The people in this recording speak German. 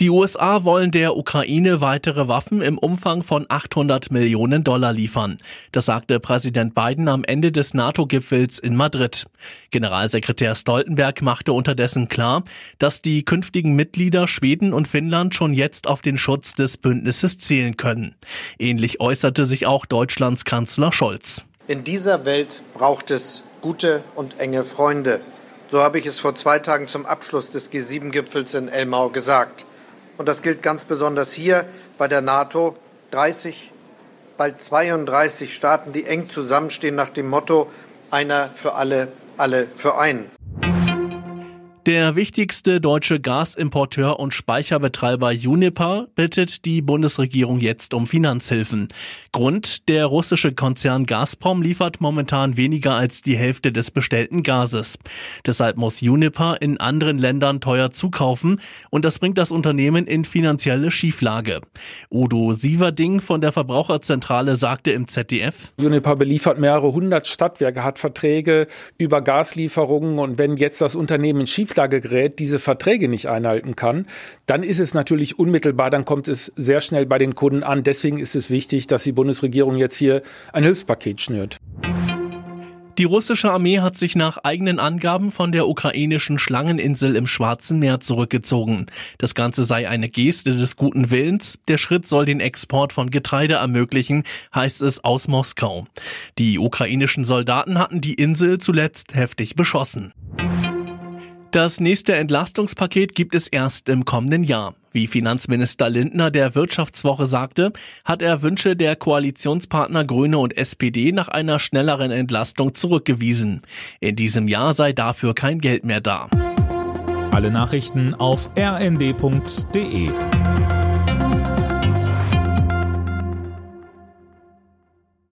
Die USA wollen der Ukraine weitere Waffen im Umfang von 800 Millionen Dollar liefern. Das sagte Präsident Biden am Ende des NATO-Gipfels in Madrid. Generalsekretär Stoltenberg machte unterdessen klar, dass die künftigen Mitglieder Schweden und Finnland schon jetzt auf den Schutz des Bündnisses zählen können. Ähnlich äußerte sich auch Deutschlands Kanzler Scholz. In dieser Welt braucht es gute und enge Freunde. So habe ich es vor zwei Tagen zum Abschluss des G7-Gipfels in Elmau gesagt. Und das gilt ganz besonders hier bei der NATO. 30, bald 32 Staaten, die eng zusammenstehen nach dem Motto einer für alle, alle für einen. Der wichtigste deutsche Gasimporteur und Speicherbetreiber Uniper bittet die Bundesregierung jetzt um Finanzhilfen. Grund, der russische Konzern Gazprom liefert momentan weniger als die Hälfte des bestellten Gases. Deshalb muss Uniper in anderen Ländern teuer zukaufen und das bringt das Unternehmen in finanzielle Schieflage. Udo Sieverding von der Verbraucherzentrale sagte im ZDF, Uniper beliefert mehrere hundert Stadtwerke, hat Verträge über Gaslieferungen und wenn jetzt das Unternehmen schief Schieflagegerät diese Verträge nicht einhalten kann, dann ist es natürlich unmittelbar, dann kommt es sehr schnell bei den Kunden an. Deswegen ist es wichtig, dass die Bundesregierung jetzt hier ein Hilfspaket schnürt. Die russische Armee hat sich nach eigenen Angaben von der ukrainischen Schlangeninsel im Schwarzen Meer zurückgezogen. Das Ganze sei eine Geste des guten Willens. Der Schritt soll den Export von Getreide ermöglichen, heißt es aus Moskau. Die ukrainischen Soldaten hatten die Insel zuletzt heftig beschossen. Das nächste Entlastungspaket gibt es erst im kommenden Jahr. Wie Finanzminister Lindner der Wirtschaftswoche sagte, hat er Wünsche der Koalitionspartner Grüne und SPD nach einer schnelleren Entlastung zurückgewiesen. In diesem Jahr sei dafür kein Geld mehr da. Alle Nachrichten auf rnd.de